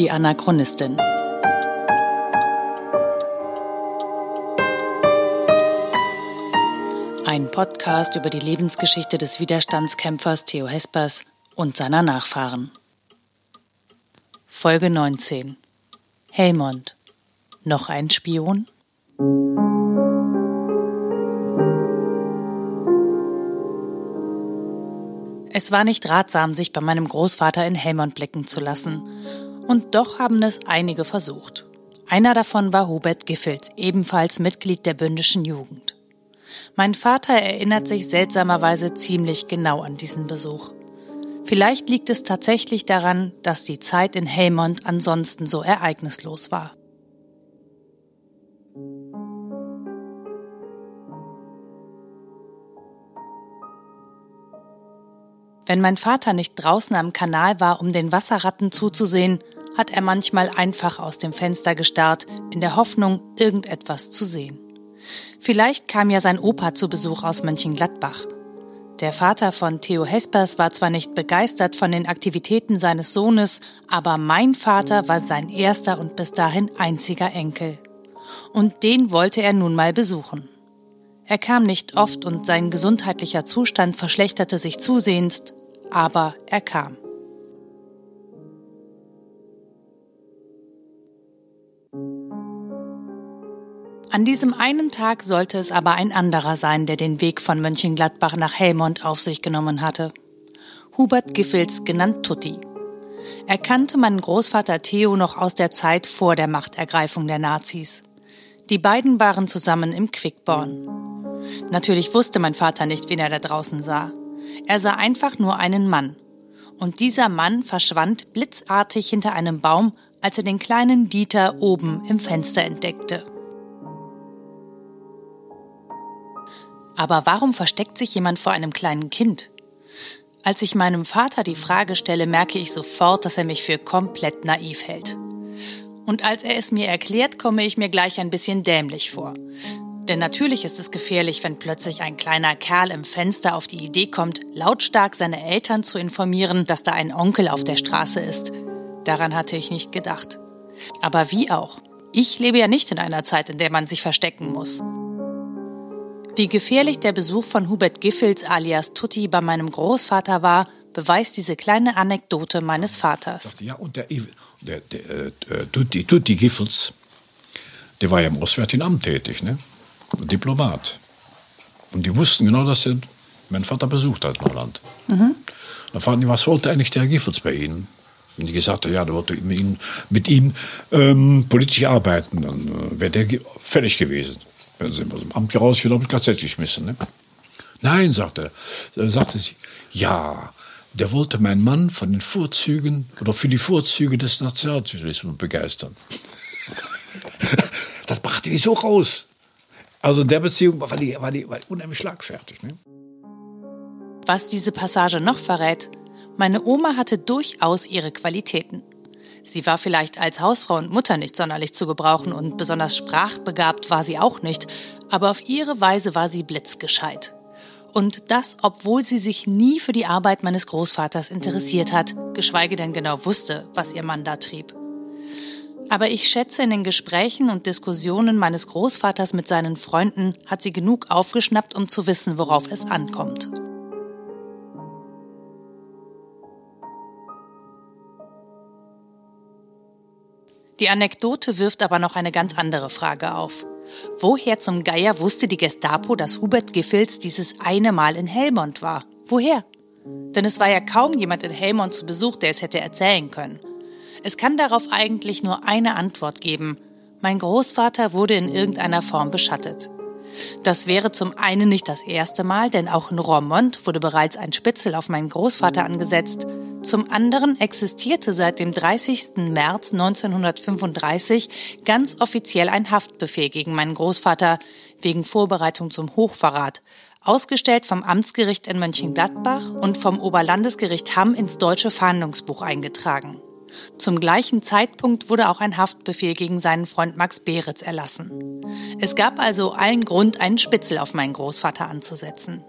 Die Anachronistin. Ein Podcast über die Lebensgeschichte des Widerstandskämpfers Theo Hespers und seiner Nachfahren. Folge 19. Helmond. Noch ein Spion? Es war nicht ratsam, sich bei meinem Großvater in Helmond blicken zu lassen. Und doch haben es einige versucht. Einer davon war Hubert Giffels, ebenfalls Mitglied der bündischen Jugend. Mein Vater erinnert sich seltsamerweise ziemlich genau an diesen Besuch. Vielleicht liegt es tatsächlich daran, dass die Zeit in Helmond ansonsten so ereignislos war. Wenn mein Vater nicht draußen am Kanal war, um den Wasserratten zuzusehen, hat er manchmal einfach aus dem Fenster gestarrt, in der Hoffnung, irgendetwas zu sehen. Vielleicht kam ja sein Opa zu Besuch aus Mönchengladbach. Der Vater von Theo Hespers war zwar nicht begeistert von den Aktivitäten seines Sohnes, aber mein Vater war sein erster und bis dahin einziger Enkel. Und den wollte er nun mal besuchen. Er kam nicht oft und sein gesundheitlicher Zustand verschlechterte sich zusehends, aber er kam. An diesem einen Tag sollte es aber ein anderer sein, der den Weg von Mönchengladbach nach Helmond auf sich genommen hatte. Hubert Giffels, genannt Tutti. Er kannte meinen Großvater Theo noch aus der Zeit vor der Machtergreifung der Nazis. Die beiden waren zusammen im Quickborn. Natürlich wusste mein Vater nicht, wen er da draußen sah. Er sah einfach nur einen Mann. Und dieser Mann verschwand blitzartig hinter einem Baum, als er den kleinen Dieter oben im Fenster entdeckte. Aber warum versteckt sich jemand vor einem kleinen Kind? Als ich meinem Vater die Frage stelle, merke ich sofort, dass er mich für komplett naiv hält. Und als er es mir erklärt, komme ich mir gleich ein bisschen dämlich vor. Denn natürlich ist es gefährlich, wenn plötzlich ein kleiner Kerl im Fenster auf die Idee kommt, lautstark seine Eltern zu informieren, dass da ein Onkel auf der Straße ist. Daran hatte ich nicht gedacht. Aber wie auch? Ich lebe ja nicht in einer Zeit, in der man sich verstecken muss. Wie gefährlich der Besuch von Hubert Giffels alias Tutti bei meinem Großvater war, beweist diese kleine Anekdote meines Vaters. Ja, und der, der, der äh, Tutti, Tutti Giffels, der war ja im Auswärtigen Amt tätig, ne? Diplomat. Und die wussten genau, dass er mein Vater besucht hat in Holland. Mhm. Dann fragten die, was wollte eigentlich der Herr Giffels bei Ihnen? Und die gesagt haben, ja, der wollte mit ihm, mit ihm ähm, politisch arbeiten. Dann äh, wäre der fertig gewesen. Dann sind wir aus dem Amt raus, wieder auf das Kassett geschmissen. Ne? Nein, sagte, äh, sagte sie, ja, der wollte meinen Mann von den Vorzügen oder für die Vorzüge des Nationalsozialismus begeistern. das brachte die so raus. Also in der Beziehung war die, war die, war die unheimlich schlagfertig. Ne? Was diese Passage noch verrät, meine Oma hatte durchaus ihre Qualitäten. Sie war vielleicht als Hausfrau und Mutter nicht sonderlich zu gebrauchen und besonders sprachbegabt war sie auch nicht, aber auf ihre Weise war sie blitzgescheit. Und das, obwohl sie sich nie für die Arbeit meines Großvaters interessiert hat, geschweige denn genau wusste, was ihr Mann da trieb. Aber ich schätze, in den Gesprächen und Diskussionen meines Großvaters mit seinen Freunden hat sie genug aufgeschnappt, um zu wissen, worauf es ankommt. Die Anekdote wirft aber noch eine ganz andere Frage auf. Woher zum Geier wusste die Gestapo, dass Hubert Giffels dieses eine Mal in Helmond war? Woher? Denn es war ja kaum jemand in Helmond zu Besuch, der es hätte erzählen können. Es kann darauf eigentlich nur eine Antwort geben. Mein Großvater wurde in irgendeiner Form beschattet. Das wäre zum einen nicht das erste Mal, denn auch in Romont wurde bereits ein Spitzel auf meinen Großvater angesetzt. Zum anderen existierte seit dem 30. März 1935 ganz offiziell ein Haftbefehl gegen meinen Großvater wegen Vorbereitung zum Hochverrat, ausgestellt vom Amtsgericht in Mönchengladbach und vom Oberlandesgericht Hamm ins deutsche Fahndungsbuch eingetragen. Zum gleichen Zeitpunkt wurde auch ein Haftbefehl gegen seinen Freund Max Beretz erlassen. Es gab also allen Grund, einen Spitzel auf meinen Großvater anzusetzen.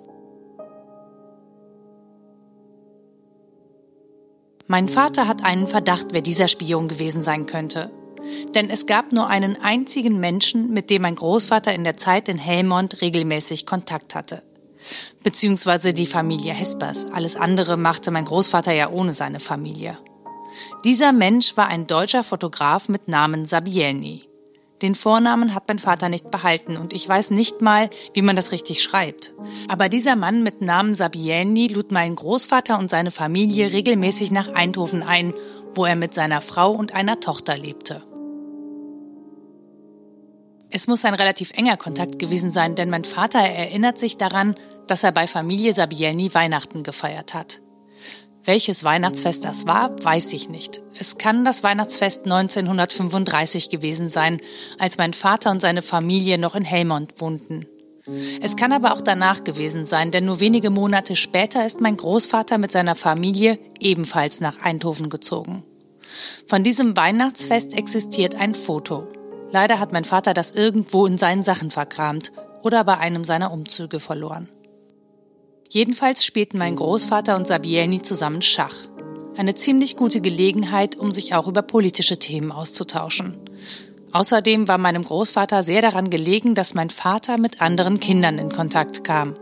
Mein Vater hat einen Verdacht, wer dieser Spion gewesen sein könnte. Denn es gab nur einen einzigen Menschen, mit dem mein Großvater in der Zeit in Helmond regelmäßig Kontakt hatte. Beziehungsweise die Familie Hespers. Alles andere machte mein Großvater ja ohne seine Familie. Dieser Mensch war ein deutscher Fotograf mit Namen Sabielny. Den Vornamen hat mein Vater nicht behalten und ich weiß nicht mal, wie man das richtig schreibt. Aber dieser Mann mit Namen Sabielny lud meinen Großvater und seine Familie regelmäßig nach Eindhoven ein, wo er mit seiner Frau und einer Tochter lebte. Es muss ein relativ enger Kontakt gewesen sein, denn mein Vater erinnert sich daran, dass er bei Familie Sabielny Weihnachten gefeiert hat. Welches Weihnachtsfest das war, weiß ich nicht. Es kann das Weihnachtsfest 1935 gewesen sein, als mein Vater und seine Familie noch in Helmond wohnten. Es kann aber auch danach gewesen sein, denn nur wenige Monate später ist mein Großvater mit seiner Familie ebenfalls nach Eindhoven gezogen. Von diesem Weihnachtsfest existiert ein Foto. Leider hat mein Vater das irgendwo in seinen Sachen verkramt oder bei einem seiner Umzüge verloren. Jedenfalls spielten mein Großvater und Sabielny zusammen Schach. Eine ziemlich gute Gelegenheit, um sich auch über politische Themen auszutauschen. Außerdem war meinem Großvater sehr daran gelegen, dass mein Vater mit anderen Kindern in Kontakt kam.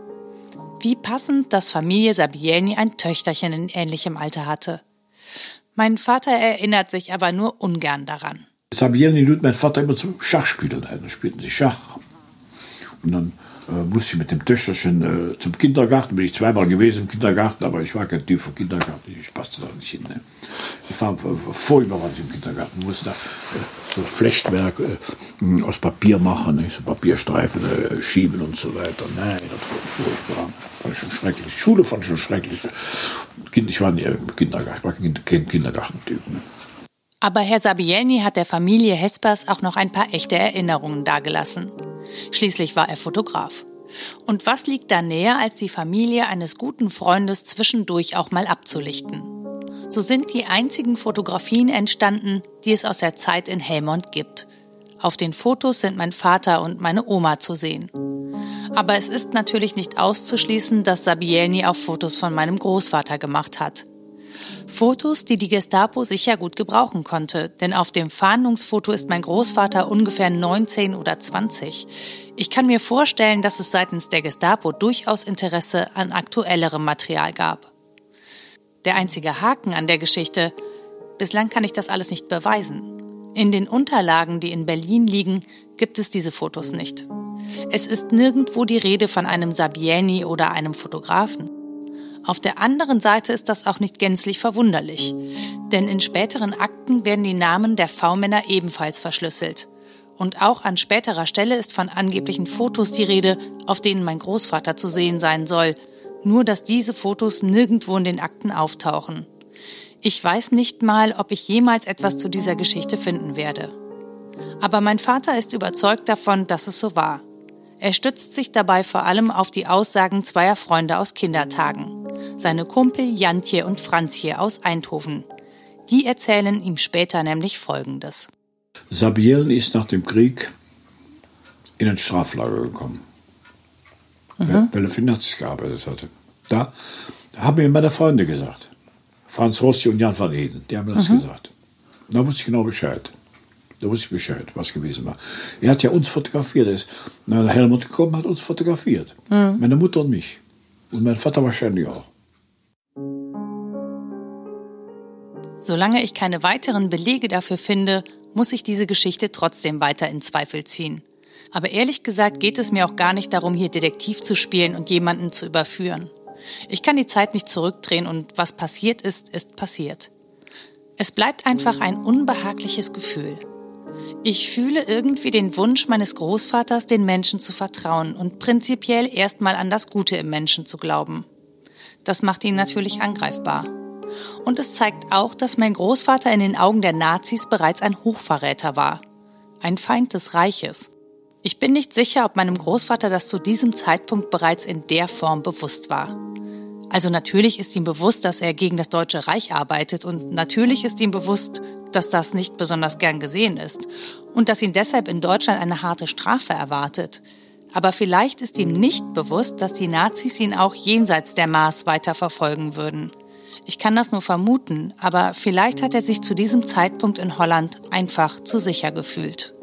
Wie passend, dass Familie Sabielny ein Töchterchen in ähnlichem Alter hatte. Mein Vater erinnert sich aber nur ungern daran. Sabielny lud mein Vater immer zum Schachspielen ein. Da spielten sie Schach. Und dann musste ich mit dem Töchterchen äh, zum Kindergarten. Bin ich zweimal gewesen im Kindergarten, aber ich war kein Typ für Kindergarten. Ich passte da nicht hin. Ne? Ich war was ich im Kindergarten musste. Äh, so Flechtwerk äh, aus Papier machen, ne? so Papierstreifen äh, schieben und so weiter. Nein, das war furchtbar. War schon schrecklich. Schule fand schon schrecklich. Ich war nie im Kindergarten. Ich war kein Kindergartentyp. Ne? Aber Herr Sabielny hat der Familie Hespers auch noch ein paar echte Erinnerungen dargelassen. Schließlich war er Fotograf. Und was liegt da näher, als die Familie eines guten Freundes zwischendurch auch mal abzulichten? So sind die einzigen Fotografien entstanden, die es aus der Zeit in Helmond gibt. Auf den Fotos sind mein Vater und meine Oma zu sehen. Aber es ist natürlich nicht auszuschließen, dass Sabielny auch Fotos von meinem Großvater gemacht hat. Fotos, die die Gestapo sicher gut gebrauchen konnte, denn auf dem Fahndungsfoto ist mein Großvater ungefähr 19 oder 20. Ich kann mir vorstellen, dass es seitens der Gestapo durchaus Interesse an aktuellerem Material gab. Der einzige Haken an der Geschichte, bislang kann ich das alles nicht beweisen. In den Unterlagen, die in Berlin liegen, gibt es diese Fotos nicht. Es ist nirgendwo die Rede von einem Sabieni oder einem Fotografen. Auf der anderen Seite ist das auch nicht gänzlich verwunderlich, denn in späteren Akten werden die Namen der V-Männer ebenfalls verschlüsselt. Und auch an späterer Stelle ist von angeblichen Fotos die Rede, auf denen mein Großvater zu sehen sein soll, nur dass diese Fotos nirgendwo in den Akten auftauchen. Ich weiß nicht mal, ob ich jemals etwas zu dieser Geschichte finden werde. Aber mein Vater ist überzeugt davon, dass es so war. Er stützt sich dabei vor allem auf die Aussagen zweier Freunde aus Kindertagen seine Kumpel Jantje und Franzje aus Eindhoven. Die erzählen ihm später nämlich Folgendes. Sabiel ist nach dem Krieg in ein Straflager gekommen, mhm. weil er für Nazis gearbeitet hatte. Da haben mir meine Freunde gesagt, Franz Rossi und Jan van Eden, die haben das mhm. gesagt. Da wusste ich genau Bescheid. Da wusste ich Bescheid, was gewesen war. Er hat ja uns fotografiert. Er ist nach Helmut gekommen, hat uns fotografiert. Mhm. Meine Mutter und mich. Und mein Vater wahrscheinlich auch. Solange ich keine weiteren Belege dafür finde, muss ich diese Geschichte trotzdem weiter in Zweifel ziehen. Aber ehrlich gesagt geht es mir auch gar nicht darum, hier Detektiv zu spielen und jemanden zu überführen. Ich kann die Zeit nicht zurückdrehen und was passiert ist, ist passiert. Es bleibt einfach ein unbehagliches Gefühl. Ich fühle irgendwie den Wunsch meines Großvaters, den Menschen zu vertrauen und prinzipiell erstmal an das Gute im Menschen zu glauben. Das macht ihn natürlich angreifbar. Und es zeigt auch, dass mein Großvater in den Augen der Nazis bereits ein Hochverräter war. Ein Feind des Reiches. Ich bin nicht sicher, ob meinem Großvater das zu diesem Zeitpunkt bereits in der Form bewusst war. Also natürlich ist ihm bewusst, dass er gegen das Deutsche Reich arbeitet und natürlich ist ihm bewusst, dass das nicht besonders gern gesehen ist und dass ihn deshalb in Deutschland eine harte Strafe erwartet. Aber vielleicht ist ihm nicht bewusst, dass die Nazis ihn auch jenseits der Maß weiter verfolgen würden. Ich kann das nur vermuten, aber vielleicht hat er sich zu diesem Zeitpunkt in Holland einfach zu sicher gefühlt.